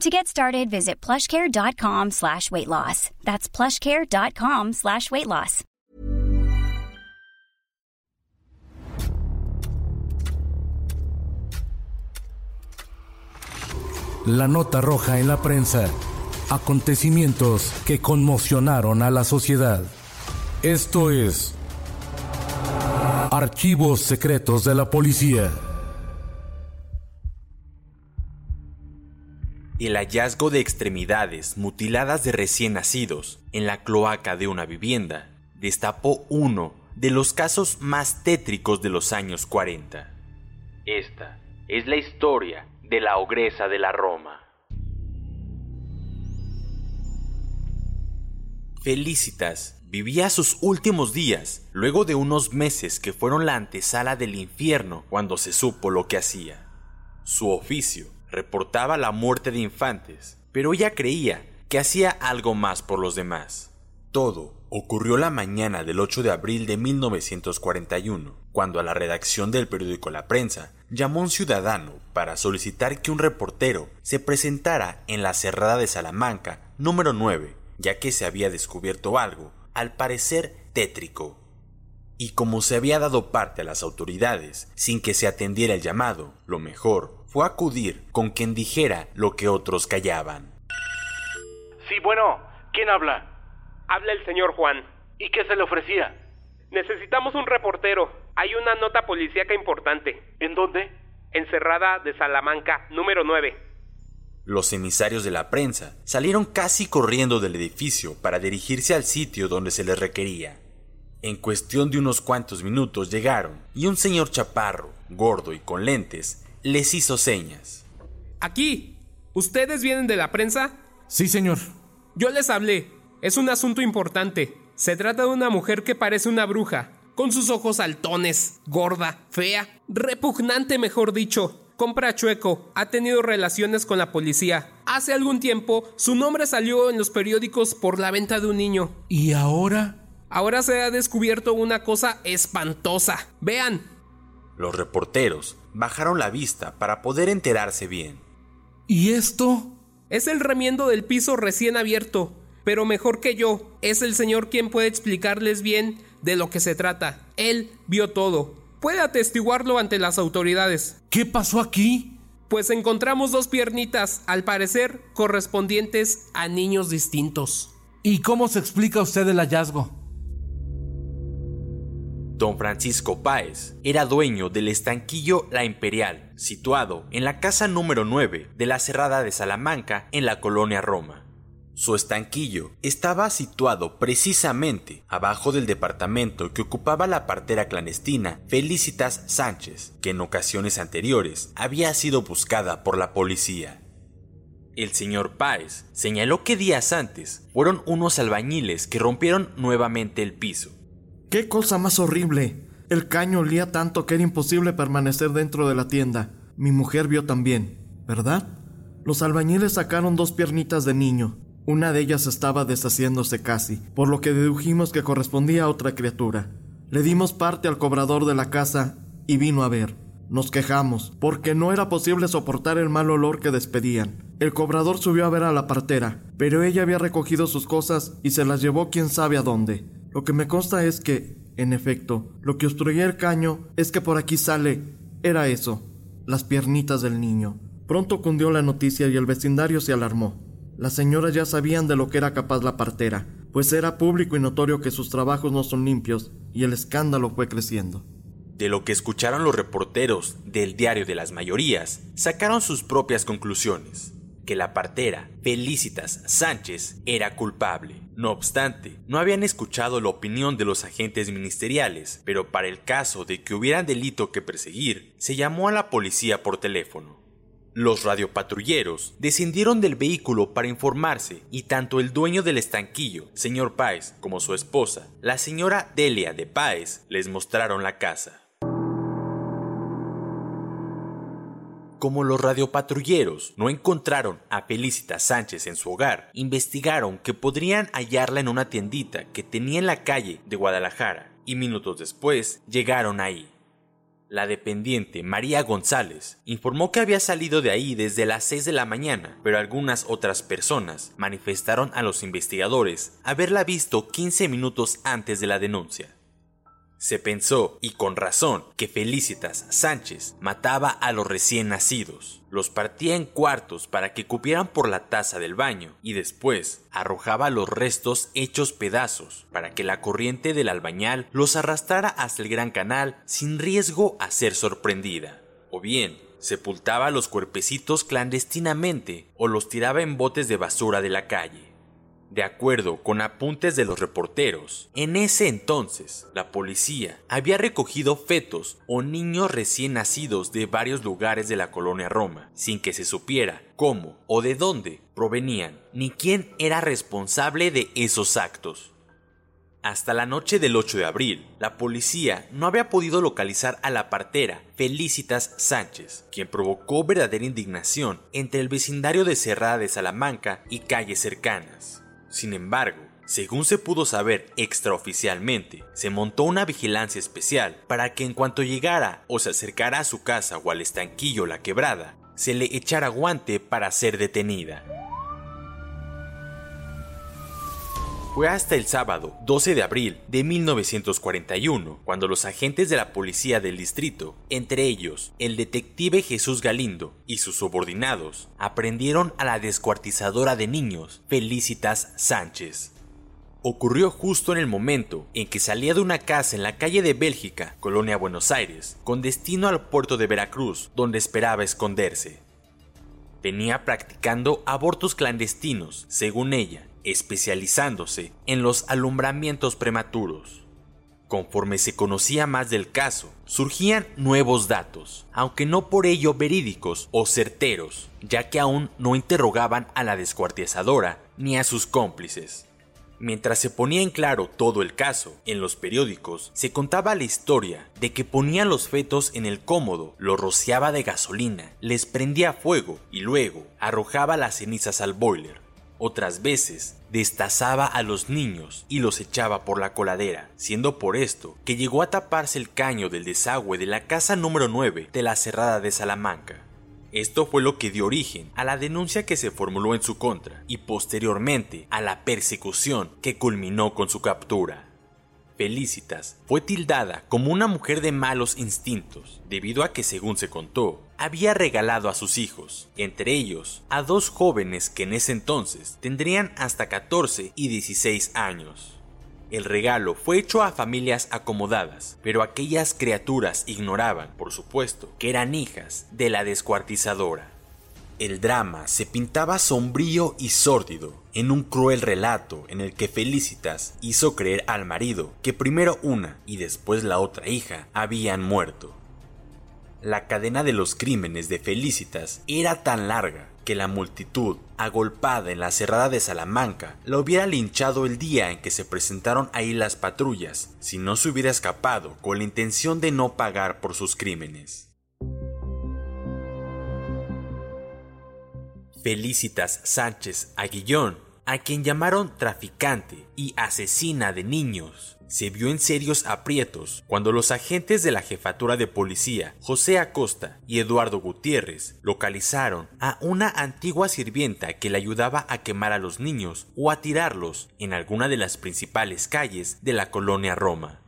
To get started, visit plushcare.com slash weight loss. That's plushcare.com slash weight loss. La nota roja en la prensa. Acontecimientos que conmocionaron a la sociedad. Esto es Archivos Secretos de la Policía. El hallazgo de extremidades mutiladas de recién nacidos en la cloaca de una vivienda destapó uno de los casos más tétricos de los años 40. Esta es la historia de la ogresa de la Roma. Felicitas vivía sus últimos días luego de unos meses que fueron la antesala del infierno cuando se supo lo que hacía. Su oficio reportaba la muerte de infantes, pero ella creía que hacía algo más por los demás. Todo ocurrió la mañana del 8 de abril de 1941, cuando a la redacción del periódico La Prensa llamó un ciudadano para solicitar que un reportero se presentara en la cerrada de Salamanca número 9, ya que se había descubierto algo, al parecer tétrico. Y como se había dado parte a las autoridades sin que se atendiera el llamado, lo mejor fue acudir con quien dijera lo que otros callaban. Sí, bueno, ¿quién habla? Habla el señor Juan. ¿Y qué se le ofrecía? Necesitamos un reportero. Hay una nota policíaca importante. ¿En dónde? Encerrada de Salamanca, número 9. Los emisarios de la prensa salieron casi corriendo del edificio para dirigirse al sitio donde se les requería. En cuestión de unos cuantos minutos llegaron y un señor chaparro, gordo y con lentes, les hizo señas. Aquí. ¿Ustedes vienen de la prensa? Sí, señor. Yo les hablé. Es un asunto importante. Se trata de una mujer que parece una bruja, con sus ojos altones, gorda, fea, repugnante mejor dicho. Compra chueco, ha tenido relaciones con la policía. Hace algún tiempo su nombre salió en los periódicos por la venta de un niño. ¿Y ahora? Ahora se ha descubierto una cosa espantosa. Vean. Los reporteros bajaron la vista para poder enterarse bien. ¿Y esto? Es el remiendo del piso recién abierto. Pero mejor que yo, es el señor quien puede explicarles bien de lo que se trata. Él vio todo. Puede atestiguarlo ante las autoridades. ¿Qué pasó aquí? Pues encontramos dos piernitas, al parecer correspondientes a niños distintos. ¿Y cómo se explica usted el hallazgo? Don Francisco Páez era dueño del estanquillo La Imperial, situado en la casa número 9 de la Cerrada de Salamanca en la colonia Roma. Su estanquillo estaba situado precisamente abajo del departamento que ocupaba la partera clandestina Felicitas Sánchez, que en ocasiones anteriores había sido buscada por la policía. El señor Páez señaló que días antes fueron unos albañiles que rompieron nuevamente el piso. ¡Qué cosa más horrible! El caño olía tanto que era imposible permanecer dentro de la tienda. Mi mujer vio también, ¿verdad? Los albañiles sacaron dos piernitas de niño. Una de ellas estaba deshaciéndose casi, por lo que dedujimos que correspondía a otra criatura. Le dimos parte al cobrador de la casa y vino a ver. Nos quejamos, porque no era posible soportar el mal olor que despedían. El cobrador subió a ver a la partera, pero ella había recogido sus cosas y se las llevó quién sabe a dónde. Lo que me consta es que, en efecto, lo que obstruía el caño es que por aquí sale, era eso, las piernitas del niño. Pronto cundió la noticia y el vecindario se alarmó. Las señoras ya sabían de lo que era capaz la partera, pues era público y notorio que sus trabajos no son limpios y el escándalo fue creciendo. De lo que escucharon los reporteros del diario de las mayorías, sacaron sus propias conclusiones, que la partera Felicitas Sánchez era culpable. No obstante, no habían escuchado la opinión de los agentes ministeriales, pero para el caso de que hubiera delito que perseguir, se llamó a la policía por teléfono. Los radiopatrulleros descendieron del vehículo para informarse y tanto el dueño del estanquillo, señor Páez, como su esposa, la señora Delia de Páez, les mostraron la casa. Como los radiopatrulleros no encontraron a Felicita Sánchez en su hogar, investigaron que podrían hallarla en una tiendita que tenía en la calle de Guadalajara y minutos después llegaron ahí. La dependiente María González informó que había salido de ahí desde las 6 de la mañana, pero algunas otras personas manifestaron a los investigadores haberla visto 15 minutos antes de la denuncia. Se pensó, y con razón, que Felicitas Sánchez mataba a los recién nacidos, los partía en cuartos para que cupieran por la taza del baño y después arrojaba los restos hechos pedazos para que la corriente del albañal los arrastrara hasta el gran canal sin riesgo a ser sorprendida. O bien, sepultaba los cuerpecitos clandestinamente o los tiraba en botes de basura de la calle. De acuerdo con apuntes de los reporteros, en ese entonces la policía había recogido fetos o niños recién nacidos de varios lugares de la colonia Roma, sin que se supiera cómo o de dónde provenían, ni quién era responsable de esos actos. Hasta la noche del 8 de abril, la policía no había podido localizar a la partera Felicitas Sánchez, quien provocó verdadera indignación entre el vecindario de Cerrada de Salamanca y calles cercanas. Sin embargo, según se pudo saber extraoficialmente, se montó una vigilancia especial para que en cuanto llegara o se acercara a su casa o al estanquillo La Quebrada, se le echara guante para ser detenida. Fue hasta el sábado 12 de abril de 1941 cuando los agentes de la policía del distrito, entre ellos el detective Jesús Galindo y sus subordinados, aprendieron a la descuartizadora de niños Felicitas Sánchez. Ocurrió justo en el momento en que salía de una casa en la calle de Bélgica, Colonia Buenos Aires, con destino al puerto de Veracruz, donde esperaba esconderse. Venía practicando abortos clandestinos, según ella, especializándose en los alumbramientos prematuros. Conforme se conocía más del caso, surgían nuevos datos, aunque no por ello verídicos o certeros, ya que aún no interrogaban a la descuartizadora ni a sus cómplices. Mientras se ponía en claro todo el caso, en los periódicos se contaba la historia de que ponía los fetos en el cómodo, los rociaba de gasolina, les prendía fuego y luego arrojaba las cenizas al boiler. Otras veces destazaba a los niños y los echaba por la coladera, siendo por esto que llegó a taparse el caño del desagüe de la casa número 9 de la Cerrada de Salamanca. Esto fue lo que dio origen a la denuncia que se formuló en su contra y posteriormente a la persecución que culminó con su captura. Felicitas fue tildada como una mujer de malos instintos, debido a que, según se contó, había regalado a sus hijos, entre ellos a dos jóvenes que en ese entonces tendrían hasta 14 y 16 años. El regalo fue hecho a familias acomodadas, pero aquellas criaturas ignoraban, por supuesto, que eran hijas de la descuartizadora. El drama se pintaba sombrío y sórdido en un cruel relato en el que Felicitas hizo creer al marido que primero una y después la otra hija habían muerto. La cadena de los crímenes de Felicitas era tan larga que la multitud, agolpada en la cerrada de Salamanca, la hubiera linchado el día en que se presentaron ahí las patrullas, si no se hubiera escapado con la intención de no pagar por sus crímenes. Felicitas Sánchez Aguillón, a quien llamaron traficante y asesina de niños, se vio en serios aprietos cuando los agentes de la jefatura de policía, José Acosta y Eduardo Gutiérrez, localizaron a una antigua sirvienta que le ayudaba a quemar a los niños o a tirarlos en alguna de las principales calles de la colonia Roma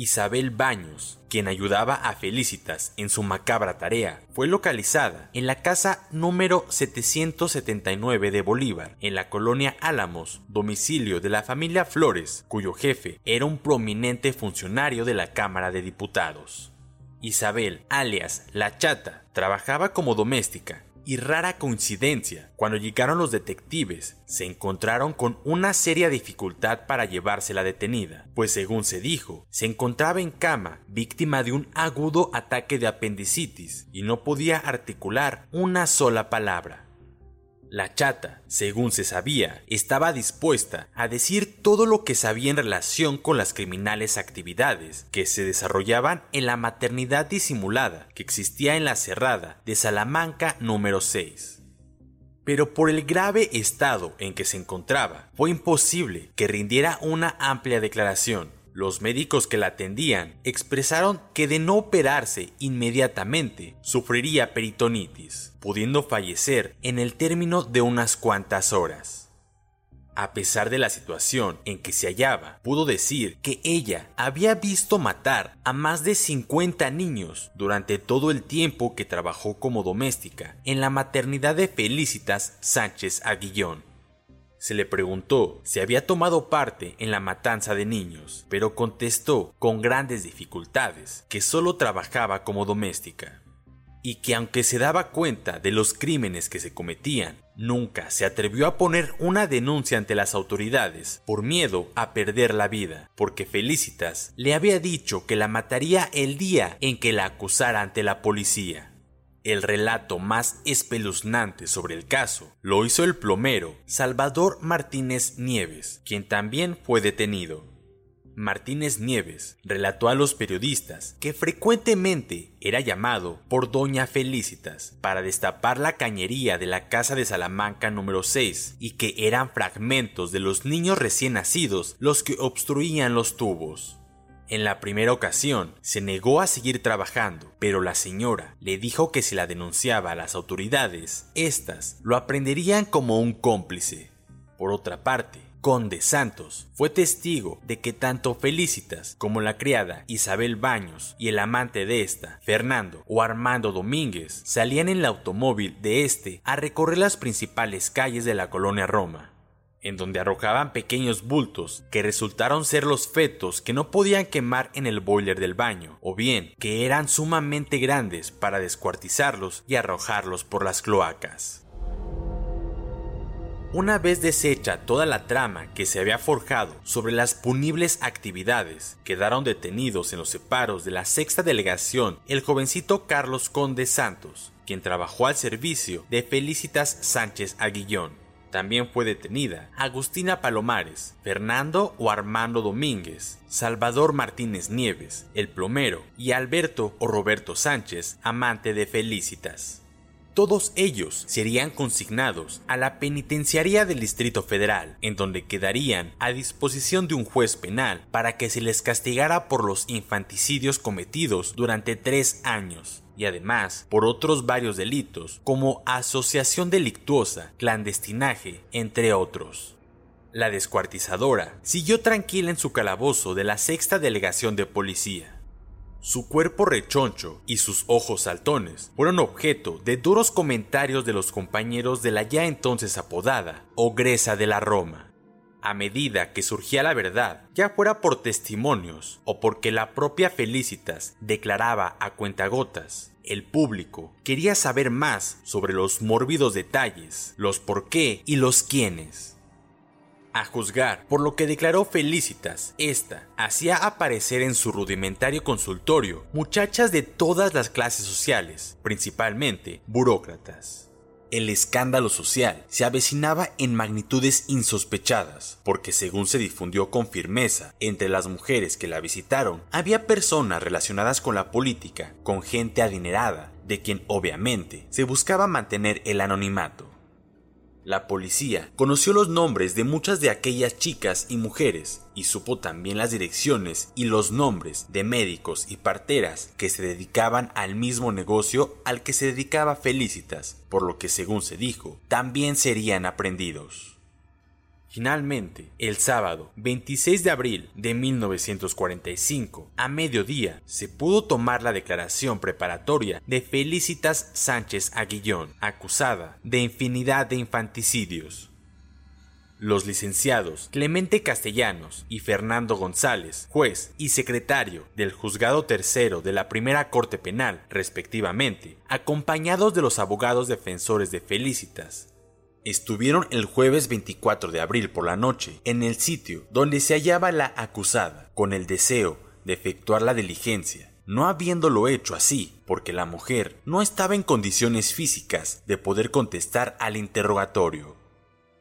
Isabel Baños, quien ayudaba a Felicitas en su macabra tarea, fue localizada en la casa número 779 de Bolívar, en la colonia Álamos, domicilio de la familia Flores, cuyo jefe era un prominente funcionario de la Cámara de Diputados. Isabel, alias La Chata, trabajaba como doméstica y rara coincidencia, cuando llegaron los detectives, se encontraron con una seria dificultad para llevársela detenida, pues según se dijo, se encontraba en cama, víctima de un agudo ataque de apendicitis, y no podía articular una sola palabra. La chata, según se sabía, estaba dispuesta a decir todo lo que sabía en relación con las criminales actividades que se desarrollaban en la maternidad disimulada que existía en la cerrada de Salamanca número 6. Pero por el grave estado en que se encontraba, fue imposible que rindiera una amplia declaración, los médicos que la atendían expresaron que de no operarse inmediatamente sufriría peritonitis, pudiendo fallecer en el término de unas cuantas horas. A pesar de la situación en que se hallaba, pudo decir que ella había visto matar a más de 50 niños durante todo el tiempo que trabajó como doméstica en la maternidad de Felicitas Sánchez Aguillón se le preguntó si había tomado parte en la matanza de niños, pero contestó con grandes dificultades que solo trabajaba como doméstica y que aunque se daba cuenta de los crímenes que se cometían, nunca se atrevió a poner una denuncia ante las autoridades por miedo a perder la vida, porque Felicitas le había dicho que la mataría el día en que la acusara ante la policía. El relato más espeluznante sobre el caso lo hizo el plomero Salvador Martínez Nieves, quien también fue detenido. Martínez Nieves relató a los periodistas que frecuentemente era llamado por Doña Felicitas para destapar la cañería de la casa de Salamanca número 6 y que eran fragmentos de los niños recién nacidos los que obstruían los tubos. En la primera ocasión, se negó a seguir trabajando, pero la señora le dijo que si la denunciaba a las autoridades, éstas lo aprenderían como un cómplice. Por otra parte, Conde Santos fue testigo de que tanto Felicitas como la criada Isabel Baños y el amante de esta, Fernando o Armando Domínguez, salían en el automóvil de este a recorrer las principales calles de la colonia Roma en donde arrojaban pequeños bultos que resultaron ser los fetos que no podían quemar en el boiler del baño, o bien que eran sumamente grandes para descuartizarlos y arrojarlos por las cloacas. Una vez deshecha toda la trama que se había forjado sobre las punibles actividades, quedaron detenidos en los separos de la sexta delegación el jovencito Carlos Conde Santos, quien trabajó al servicio de Felicitas Sánchez Aguillón, también fue detenida Agustina Palomares, Fernando o Armando Domínguez, Salvador Martínez Nieves, el plomero, y Alberto o Roberto Sánchez, amante de Felicitas. Todos ellos serían consignados a la penitenciaría del Distrito Federal, en donde quedarían a disposición de un juez penal para que se les castigara por los infanticidios cometidos durante tres años y además por otros varios delitos como asociación delictuosa, clandestinaje, entre otros. La descuartizadora siguió tranquila en su calabozo de la sexta delegación de policía. Su cuerpo rechoncho y sus ojos saltones fueron objeto de duros comentarios de los compañeros de la ya entonces apodada Ogresa de la Roma a medida que surgía la verdad, ya fuera por testimonios o porque la propia Felicitas declaraba a cuentagotas, el público quería saber más sobre los mórbidos detalles, los por qué y los quiénes. A juzgar por lo que declaró Felicitas, esta hacía aparecer en su rudimentario consultorio muchachas de todas las clases sociales, principalmente burócratas. El escándalo social se avecinaba en magnitudes insospechadas, porque según se difundió con firmeza entre las mujeres que la visitaron, había personas relacionadas con la política, con gente adinerada, de quien obviamente se buscaba mantener el anonimato. La policía conoció los nombres de muchas de aquellas chicas y mujeres y supo también las direcciones y los nombres de médicos y parteras que se dedicaban al mismo negocio al que se dedicaba Felicitas, por lo que según se dijo, también serían aprendidos. Finalmente, el sábado 26 de abril de 1945, a mediodía, se pudo tomar la declaración preparatoria de Felicitas Sánchez Aguillón, acusada de infinidad de infanticidios. Los licenciados Clemente Castellanos y Fernando González, juez y secretario del Juzgado Tercero de la Primera Corte Penal, respectivamente, acompañados de los abogados defensores de Felicitas, Estuvieron el jueves 24 de abril por la noche en el sitio donde se hallaba la acusada, con el deseo de efectuar la diligencia, no habiéndolo hecho así, porque la mujer no estaba en condiciones físicas de poder contestar al interrogatorio.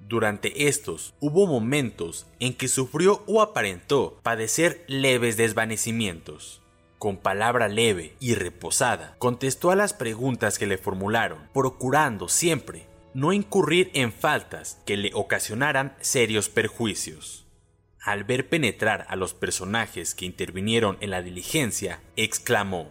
Durante estos hubo momentos en que sufrió o aparentó padecer leves desvanecimientos. Con palabra leve y reposada, contestó a las preguntas que le formularon, procurando siempre no incurrir en faltas que le ocasionaran serios perjuicios. Al ver penetrar a los personajes que intervinieron en la diligencia, exclamó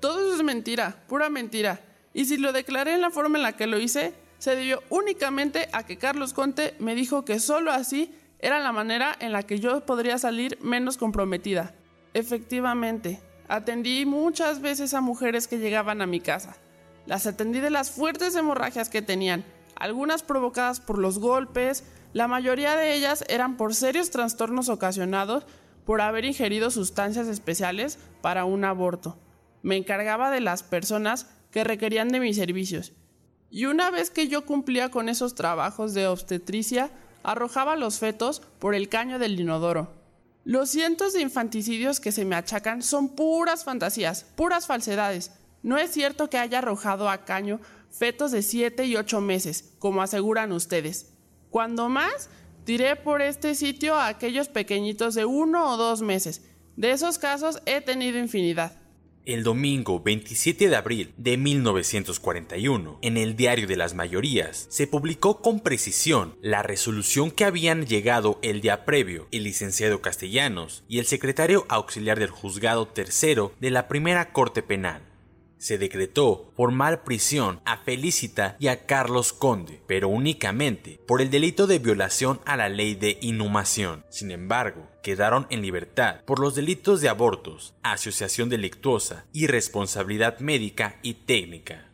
Todo eso es mentira, pura mentira. Y si lo declaré en la forma en la que lo hice, se debió únicamente a que Carlos Conte me dijo que solo así era la manera en la que yo podría salir menos comprometida. Efectivamente, atendí muchas veces a mujeres que llegaban a mi casa las atendí de las fuertes hemorragias que tenían, algunas provocadas por los golpes, la mayoría de ellas eran por serios trastornos ocasionados por haber ingerido sustancias especiales para un aborto. Me encargaba de las personas que requerían de mis servicios. Y una vez que yo cumplía con esos trabajos de obstetricia, arrojaba los fetos por el caño del inodoro. Los cientos de infanticidios que se me achacan son puras fantasías, puras falsedades. No es cierto que haya arrojado a caño fetos de 7 y 8 meses, como aseguran ustedes. Cuando más, tiré por este sitio a aquellos pequeñitos de uno o dos meses. De esos casos he tenido infinidad. El domingo 27 de abril de 1941, en el Diario de las Mayorías, se publicó con precisión la resolución que habían llegado el día previo el licenciado Castellanos y el secretario auxiliar del Juzgado Tercero de la Primera Corte Penal se decretó formal prisión a Felicita y a Carlos Conde, pero únicamente por el delito de violación a la ley de inhumación. Sin embargo, quedaron en libertad por los delitos de abortos, asociación delictuosa, irresponsabilidad médica y técnica.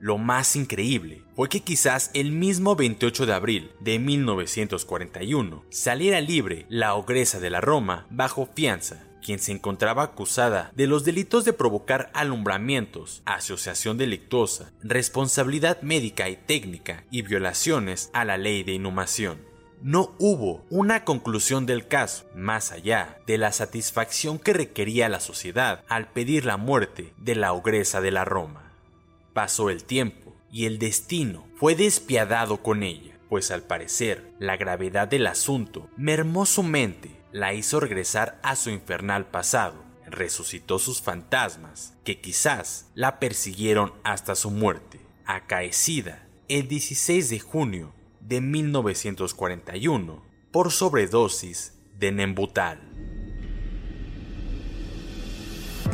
Lo más increíble fue que quizás el mismo 28 de abril de 1941 saliera libre la ogresa de la Roma bajo fianza quien se encontraba acusada de los delitos de provocar alumbramientos, asociación delictuosa, responsabilidad médica y técnica y violaciones a la ley de inhumación. No hubo una conclusión del caso, más allá de la satisfacción que requería la sociedad al pedir la muerte de la ogresa de la Roma. Pasó el tiempo y el destino fue despiadado con ella, pues al parecer la gravedad del asunto mermó su mente la hizo regresar a su infernal pasado, resucitó sus fantasmas, que quizás la persiguieron hasta su muerte, acaecida el 16 de junio de 1941 por sobredosis de Nembutal.